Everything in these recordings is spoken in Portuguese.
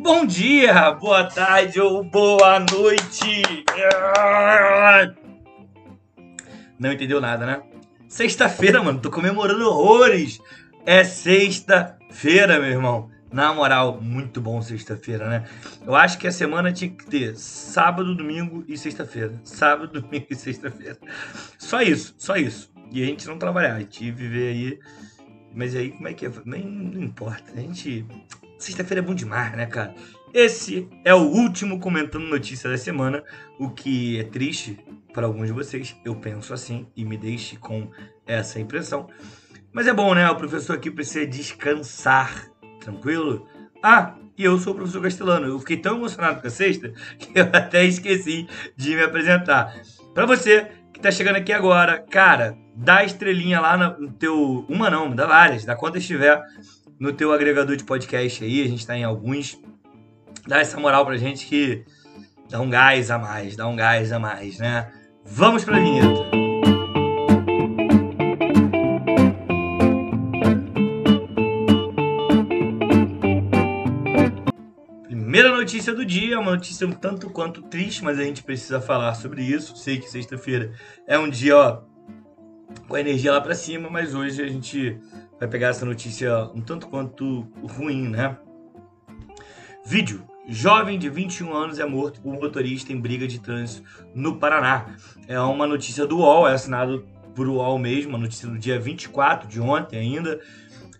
Bom dia, boa tarde ou boa noite. Não entendeu nada, né? Sexta-feira, mano, tô comemorando horrores. É sexta-feira, meu irmão. Na moral, muito bom sexta-feira, né? Eu acho que a semana tinha que ter sábado, domingo e sexta-feira. Sábado, domingo e sexta-feira. Só isso, só isso. E a gente não trabalhar, a gente viver aí. Mas aí, como é que é? Nem não importa. A gente. Sexta-feira é bom demais, né, cara? Esse é o último comentando notícia da semana, o que é triste para alguns de vocês. Eu penso assim e me deixe com essa impressão. Mas é bom, né? O professor aqui precisa descansar Tranquilo? Ah, e eu sou o professor Castelano. Eu fiquei tão emocionado com a sexta que eu até esqueci de me apresentar. Para você que tá chegando aqui agora, cara, dá estrelinha lá no teu. Uma não, dá várias, dá quantas estiver no teu agregador de podcast aí. A gente tá em alguns. Dá essa moral pra gente que dá um gás a mais, dá um gás a mais, né? Vamos pra vinheta. notícia do dia, uma notícia um tanto quanto triste, mas a gente precisa falar sobre isso. Sei que sexta-feira é um dia, ó, com a energia lá para cima, mas hoje a gente vai pegar essa notícia um tanto quanto ruim, né? Vídeo. Jovem de 21 anos é morto por motorista em briga de trânsito no Paraná. É uma notícia do UOL, é assinado por UOL mesmo, uma notícia do dia 24 de ontem ainda.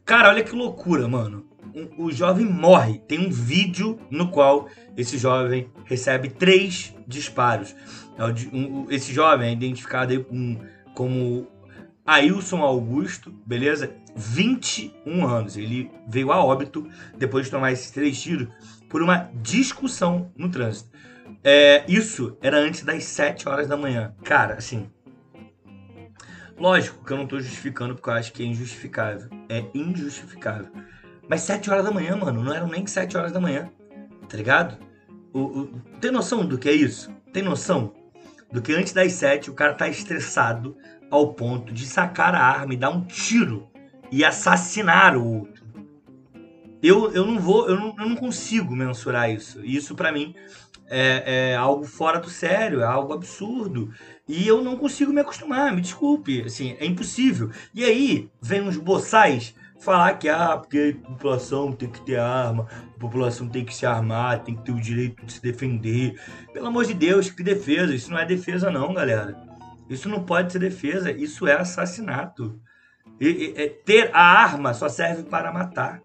Cara, olha que loucura, mano o jovem morre. Tem um vídeo no qual esse jovem recebe três disparos. É esse jovem é identificado como Ailson Augusto, beleza? 21 anos. Ele veio a óbito depois de tomar esses três tiros por uma discussão no trânsito. É, isso era antes das 7 horas da manhã. Cara, assim. Lógico que eu não tô justificando porque eu acho que é injustificável. É injustificável. Mas 7 horas da manhã, mano, não eram nem 7 horas da manhã, tá ligado? O, o, tem noção do que é isso? Tem noção do que antes das 7 o cara tá estressado ao ponto de sacar a arma e dar um tiro e assassinar o outro? Eu, eu não vou, eu não, eu não consigo mensurar isso. Isso para mim é, é, algo fora do sério, é algo absurdo. E eu não consigo me acostumar, me desculpe, assim, é impossível. E aí, vem uns boçais falar que ah, porque a população tem que ter arma, a população tem que se armar, tem que ter o direito de se defender. Pelo amor de Deus, que defesa? Isso não é defesa não, galera. Isso não pode ser defesa, isso é assassinato. E, e, ter a arma só serve para matar.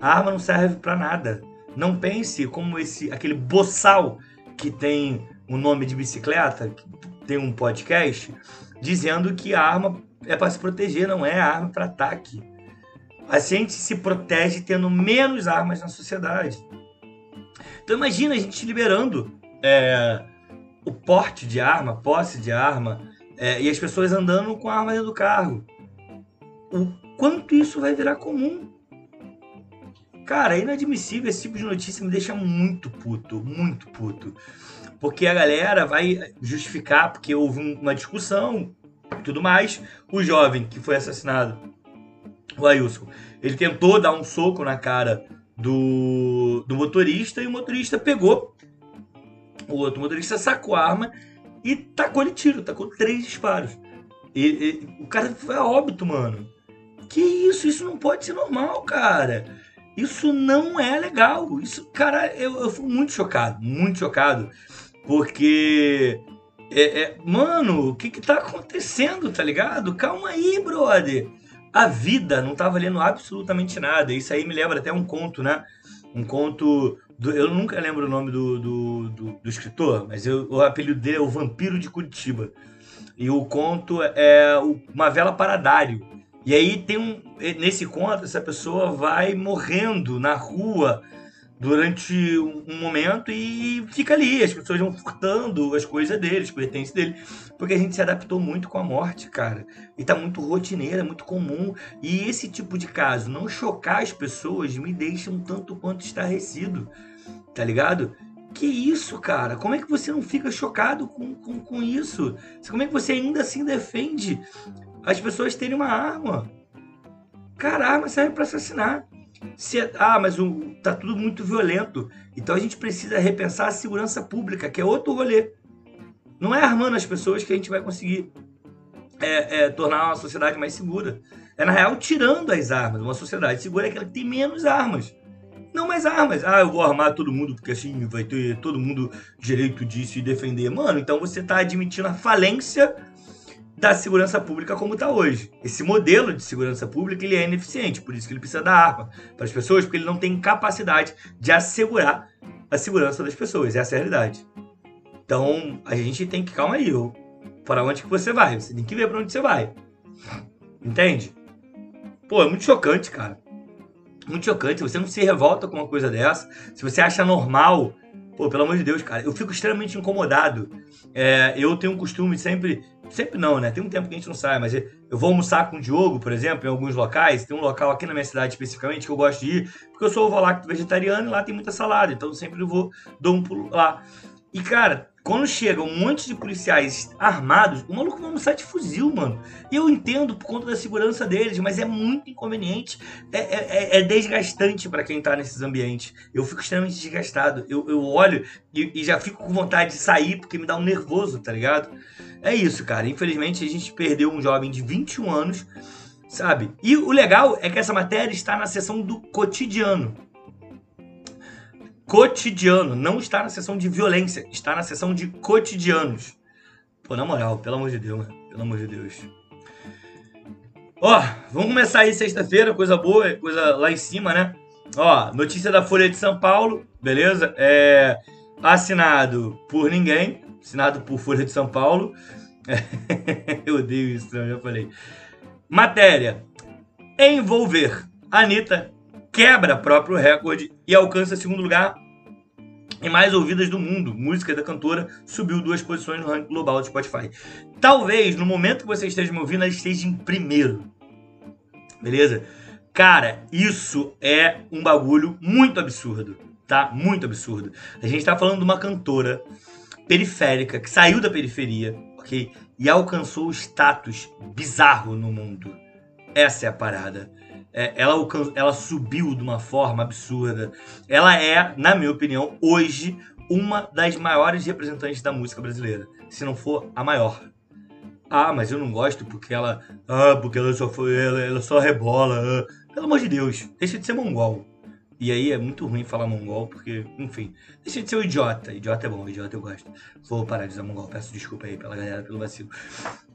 A arma não serve para nada. Não pense como esse aquele boçal que tem o um nome de bicicleta, que tem um podcast, dizendo que a arma é para se proteger, não é arma para ataque a gente se protege tendo menos armas na sociedade. Então imagina a gente liberando é, o porte de arma, posse de arma, é, e as pessoas andando com a arma dentro do carro. O quanto isso vai virar comum? Cara, é inadmissível esse tipo de notícia me deixa muito puto, muito puto. Porque a galera vai justificar porque houve uma discussão e tudo mais. O jovem que foi assassinado o Ailson, ele tentou dar um soco na cara do, do motorista e o motorista pegou. O outro motorista sacou a arma e tacou ele tiro, tacou três disparos. E, e, o cara foi a óbito, mano. Que isso? Isso não pode ser normal, cara. Isso não é legal. Isso, cara, eu, eu muito chocado, muito chocado. Porque é, é, mano, o que que tá acontecendo, tá ligado? Calma aí, brother a vida não tá valendo absolutamente nada. Isso aí me lembra até um conto, né? Um conto. Do, eu nunca lembro o nome do, do, do, do escritor, mas eu, o apelido dele é O Vampiro de Curitiba. E o conto é Uma Vela Paradário. E aí tem um. Nesse conto, essa pessoa vai morrendo na rua durante um momento e fica ali. As pessoas vão furtando as coisas dele, os pertences dele. Porque a gente se adaptou muito com a morte, cara. E tá muito rotineira, muito comum. E esse tipo de caso, não chocar as pessoas, me deixa um tanto quanto estarrecido. Tá ligado? Que isso, cara? Como é que você não fica chocado com, com, com isso? Como é que você ainda assim defende as pessoas terem uma arma? Cara, serve para assassinar. Se, é, ah, mas o, tá tudo muito violento. Então a gente precisa repensar a segurança pública, que é outro rolê. Não é armando as pessoas que a gente vai conseguir é, é, tornar uma sociedade mais segura. É, na real, tirando as armas. Uma sociedade segura é aquela que tem menos armas. Não mais armas. Ah, eu vou armar todo mundo porque assim vai ter todo mundo direito de se defender. Mano, então você está admitindo a falência da segurança pública como está hoje. Esse modelo de segurança pública ele é ineficiente, por isso que ele precisa da arma para as pessoas, porque ele não tem capacidade de assegurar a segurança das pessoas. Essa é a realidade. Então a gente tem que calma aí, para onde que você vai? Você tem que ver para onde você vai. Entende? Pô, é muito chocante, cara. Muito chocante. Você não se revolta com uma coisa dessa. Se você acha normal Pô, pelo amor de Deus, cara, eu fico extremamente incomodado. É, eu tenho um costume sempre. Sempre não, né? Tem um tempo que a gente não sai, mas eu vou almoçar com o Diogo, por exemplo, em alguns locais. Tem um local aqui na minha cidade especificamente que eu gosto de ir, porque eu sou ovo vegetariano e lá tem muita salada, então eu sempre vou, dou um pulo lá. E, cara, quando chega um monte de policiais armados, o maluco vai almoçar de fuzil, mano. E eu entendo por conta da segurança deles, mas é muito inconveniente. É, é, é, é desgastante para quem tá nesses ambientes. Eu fico extremamente desgastado. Eu, eu olho e, e, já fico com vontade de sair porque me dá um nervoso, tá ligado? É isso, cara. Infelizmente a gente perdeu um jovem de 21 anos, sabe? E o legal é que essa matéria está na seção do cotidiano cotidiano. Não está na seção de violência, está na seção de cotidianos. Pô, na moral, pelo amor de Deus, mano. Pelo amor de Deus. Ó, vamos começar aí sexta-feira, coisa boa, coisa lá em cima, né? Ó, notícia da Folha de São Paulo, beleza? É assinado por ninguém, assinado por Folha de São Paulo. eu odeio isso, eu já falei. Matéria: Envolver Anitta quebra próprio recorde e alcança segundo lugar em mais ouvidas do mundo. Música da cantora subiu duas posições no ranking global do Spotify. Talvez no momento que você esteja me ouvindo, ela esteja em primeiro. Beleza? Cara, isso é um bagulho muito absurdo, tá? Muito absurdo. A gente tá falando de uma cantora periférica que saiu da periferia, ok? E alcançou o status bizarro no mundo. Essa é a parada é, ela, ela subiu de uma forma absurda. Ela é, na minha opinião, hoje uma das maiores representantes da música brasileira, se não for a maior. Ah, mas eu não gosto porque ela, ah, porque ela só foi, ela, ela só rebola. Ah. Pelo amor de Deus, deixa de ser mongol. E aí é muito ruim falar mongol, porque, enfim, deixa de ser um idiota. Idiota é bom, idiota eu gosto. Vou parar de usar mongol, peço desculpa aí pela galera, pelo vacilo.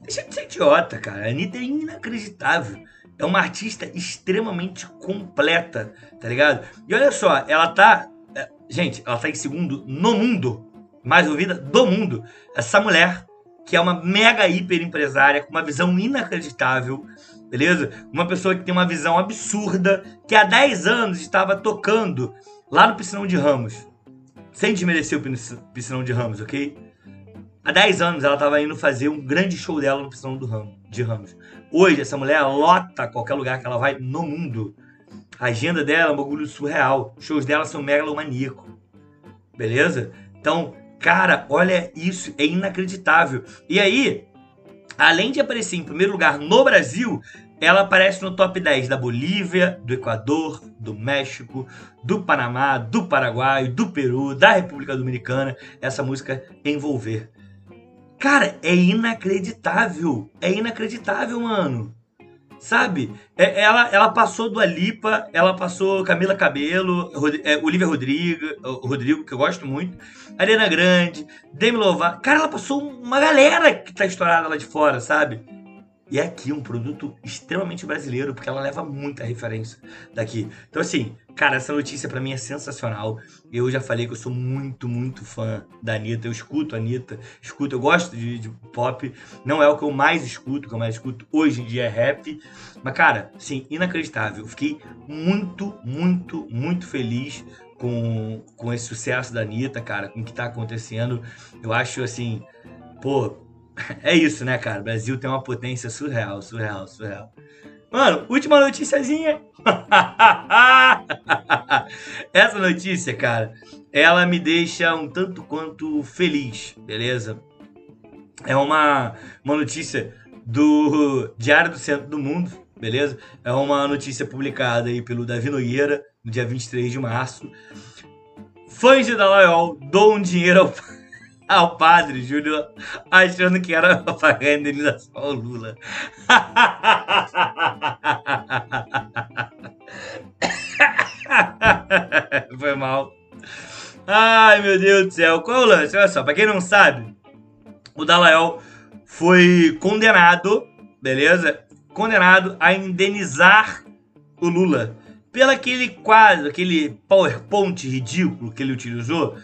Deixa de ser idiota, cara. A Anitta é inacreditável é uma artista extremamente completa, tá ligado? E olha só, ela tá. É, gente, ela tá em segundo no mundo, mais ouvida do mundo. Essa mulher, que é uma mega hiper empresária, com uma visão inacreditável, beleza? Uma pessoa que tem uma visão absurda, que há 10 anos estava tocando lá no Piscinão de Ramos. Sem desmerecer o Piscinão de Ramos, ok? Há 10 anos ela estava indo fazer um grande show dela no Piscinão do Ramos, de Ramos. Hoje, essa mulher lota qualquer lugar que ela vai no mundo. A agenda dela é um bagulho surreal. Os shows dela são megalomaníaco. Beleza? Então, cara, olha isso. É inacreditável. E aí, além de aparecer em primeiro lugar no Brasil, ela aparece no top 10 da Bolívia, do Equador, do México, do Panamá, do Paraguai, do Peru, da República Dominicana. Essa música Envolver. Cara, é inacreditável. É inacreditável, mano. Sabe? É, ela, ela passou do Alipa, ela passou Camila Cabelo, Rod, é, Olivia Rodrigo, Rodrigo, que eu gosto muito, Ariana Grande, Demi Lovato. Cara, ela passou uma galera que tá estourada lá de fora, sabe? E aqui um produto extremamente brasileiro, porque ela leva muita referência daqui. Então, assim, cara, essa notícia para mim é sensacional. Eu já falei que eu sou muito, muito fã da Anitta. Eu escuto a Anitta, escuto, eu gosto de, de pop. Não é o que eu mais escuto, o que eu mais escuto hoje em dia é rap. Mas, cara, sim, inacreditável. Fiquei muito, muito, muito feliz com, com esse sucesso da Anitta, cara, com o que tá acontecendo. Eu acho assim, pô, é isso, né, cara? O Brasil tem uma potência surreal, surreal, surreal. Mano, última noticiazinha. Essa notícia, cara, ela me deixa um tanto quanto feliz, beleza? É uma, uma notícia do Diário do Centro do Mundo, beleza? É uma notícia publicada aí pelo Davi Nogueira, no dia 23 de março. Fãs de Dalaiol doam dinheiro ao, ao padre Júlio, achando que era a indenização ao Lula. Foi mal. Ai, meu Deus do céu. Qual é o lance? Olha só, pra quem não sabe, o Dalaiol foi condenado, beleza? Condenado a indenizar o Lula pelo aquele quadro, aquele PowerPoint ridículo que ele utilizou.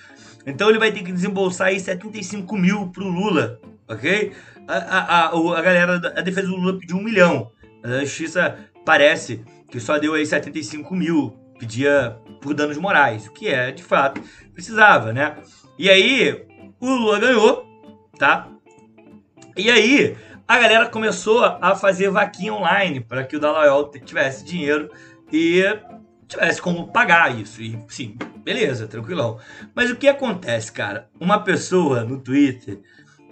Então ele vai ter que desembolsar aí 75 mil pro Lula, ok? A, a, a, a galera da defesa do Lula pediu um milhão. A justiça parece que só deu aí 75 mil, pedia por danos morais, o que é, de fato, precisava, né? E aí, o Lula ganhou, tá? E aí, a galera começou a fazer vaquinha online para que o Dalaiol tivesse dinheiro e tivesse como pagar isso. E sim, beleza, tranquilão. Mas o que acontece, cara? Uma pessoa no Twitter,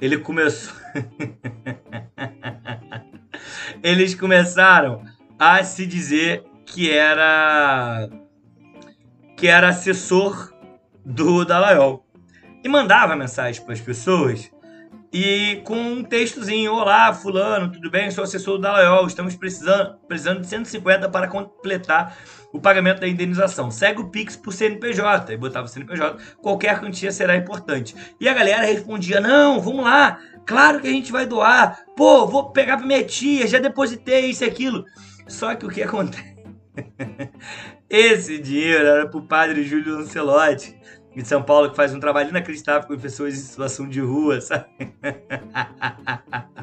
ele começou. Eles começaram a se dizer que era que era assessor do Dalaiol. E mandava mensagem para as pessoas e com um textozinho: Olá, Fulano, tudo bem? Sou assessor do Dalaiol. Estamos precisando, precisando de 150 para completar o pagamento da indenização. Segue o Pix por CNPJ. E botava o CNPJ. Qualquer quantia será importante. E a galera respondia: Não, vamos lá. Claro que a gente vai doar. Pô, vou pegar para minha tia. Já depositei isso e aquilo. Só que o que acontece? Esse dinheiro era para o padre Júlio Lancelotti de São Paulo que faz um trabalho inacreditável com pessoas em situação de rua, sabe?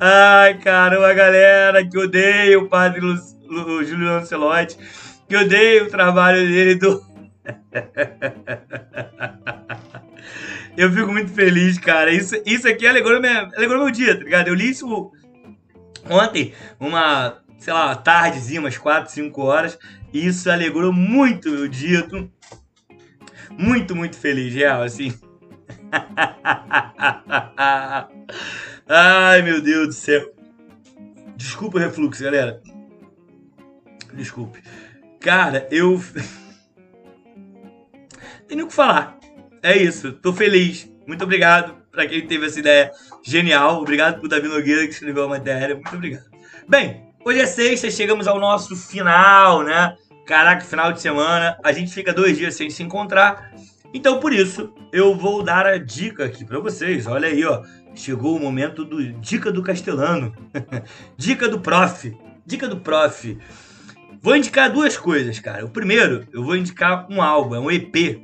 Ai, caramba, galera que odeia o padre Lu, Lu, Júlio Lancelotti, que odeia o trabalho dele do. Eu fico muito feliz, cara. Isso, isso aqui alegrou, minha, alegrou meu dia, tá ligado? Eu li isso ontem, uma, sei lá, tardezinha, umas 4, 5 horas. E isso alegrou muito meu dia. Eu tô muito, muito feliz, real, assim. Ai, meu Deus do céu. Desculpa o refluxo, galera. Desculpe. Cara, eu. Tem nem o que falar. É isso. Tô feliz. Muito obrigado para quem teve essa ideia genial. Obrigado pro Davi Nogueira que escreveu a matéria. Muito obrigado. Bem, hoje é sexta, chegamos ao nosso final, né? Caraca, final de semana, a gente fica dois dias sem se encontrar. Então, por isso, eu vou dar a dica aqui para vocês. Olha aí, ó. Chegou o momento do Dica do Castelano. dica do prof. Dica do prof. Vou indicar duas coisas, cara. O primeiro, eu vou indicar um álbum, é um EP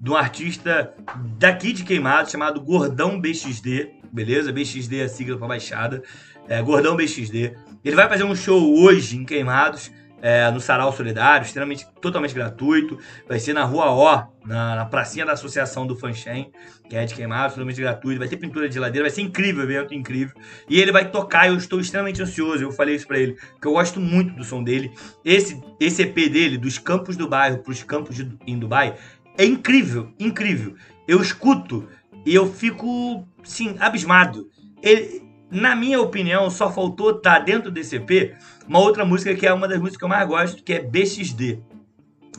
de um artista daqui de Queimado chamado Gordão BXD, beleza? BXD é a sigla para baixada. É, Gordão BXD. Ele vai fazer um show hoje em Queimados é, no Sarau Solidário, extremamente, totalmente gratuito. Vai ser na Rua O, na, na pracinha da Associação do Fanchen, que é de queimado, totalmente gratuito. Vai ter pintura de geladeira, vai ser incrível, evento incrível. E ele vai tocar, eu estou extremamente ansioso. Eu falei isso pra ele, porque eu gosto muito do som dele. Esse, esse EP dele, dos campos do bairro para os campos de, em Dubai, é incrível, incrível. Eu escuto e eu fico, sim, abismado. Ele, na minha opinião, só faltou tá dentro desse EP uma outra música que é uma das músicas que eu mais gosto, que é BXD.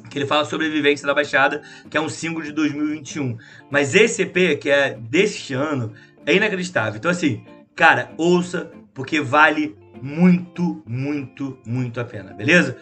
Que ele fala sobre a vivência da Baixada, que é um single de 2021. Mas esse EP, que é deste ano, é inacreditável. Então, assim, cara, ouça, porque vale muito, muito, muito a pena, beleza?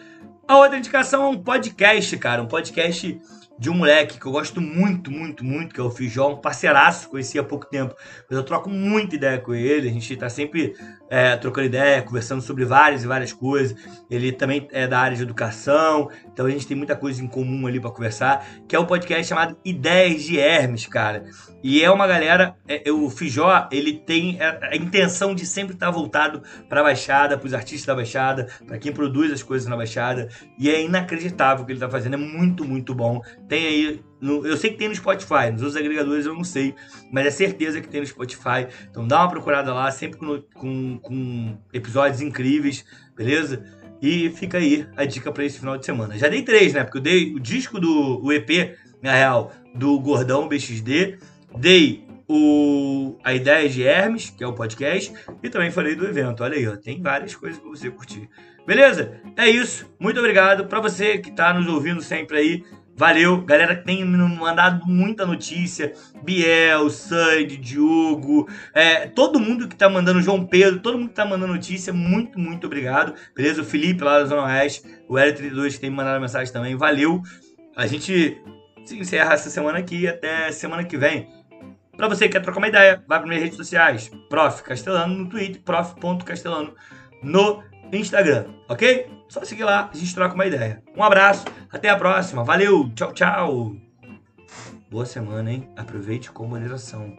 A outra indicação é um podcast, cara. Um podcast de um moleque que eu gosto muito, muito, muito, que é o Fijó, um parceiraço, conheci há pouco tempo, mas eu troco muita ideia com ele, a gente tá sempre é, trocando ideia, conversando sobre várias e várias coisas. Ele também é da área de educação, então a gente tem muita coisa em comum ali para conversar, que é um podcast chamado Ideias de Hermes, cara. E é uma galera, é, o Fijó, ele tem a, intenção de sempre estar tá voltado para a Baixada, para os artistas da Baixada, para quem produz as coisas na Baixada, e é inacreditável o que ele tá fazendo, é muito, muito bom. Tem aí no, eu sei que tem no Spotify, nos outros agregadores eu não sei, mas é certeza que tem no Spotify. Então dá uma procurada lá, sempre com, com, com episódios incríveis, beleza? E fica aí a dica para esse final de semana. Já dei três, né? Porque eu dei o disco do o EP, na real, do Gordão BXD, dei o, a ideia de Hermes, que é o podcast, e também falei do evento. Olha aí, ó, tem várias coisas para você curtir. Beleza? É isso. Muito obrigado para você que está nos ouvindo sempre aí. Valeu, galera que tem mandado muita notícia. Biel, Sandy, Diogo, é, todo mundo que tá mandando, João Pedro, todo mundo que tá mandando notícia, muito, muito obrigado. Beleza? O Felipe lá da Zona Oeste, o L32 que tem mandado mensagem também, valeu. A gente se encerra essa semana aqui até semana que vem. Para você que quer trocar uma ideia, vai para minhas redes sociais, Prof. Castelano no Twitter, prof.castelano no Instagram, ok? Só seguir lá, a gente troca uma ideia. Um abraço, até a próxima, valeu, tchau, tchau. Boa semana, hein? Aproveite com moderação.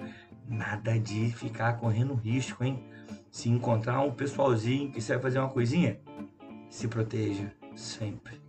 Nada de ficar correndo risco, hein? Se encontrar um pessoalzinho que você vai fazer uma coisinha, se proteja sempre.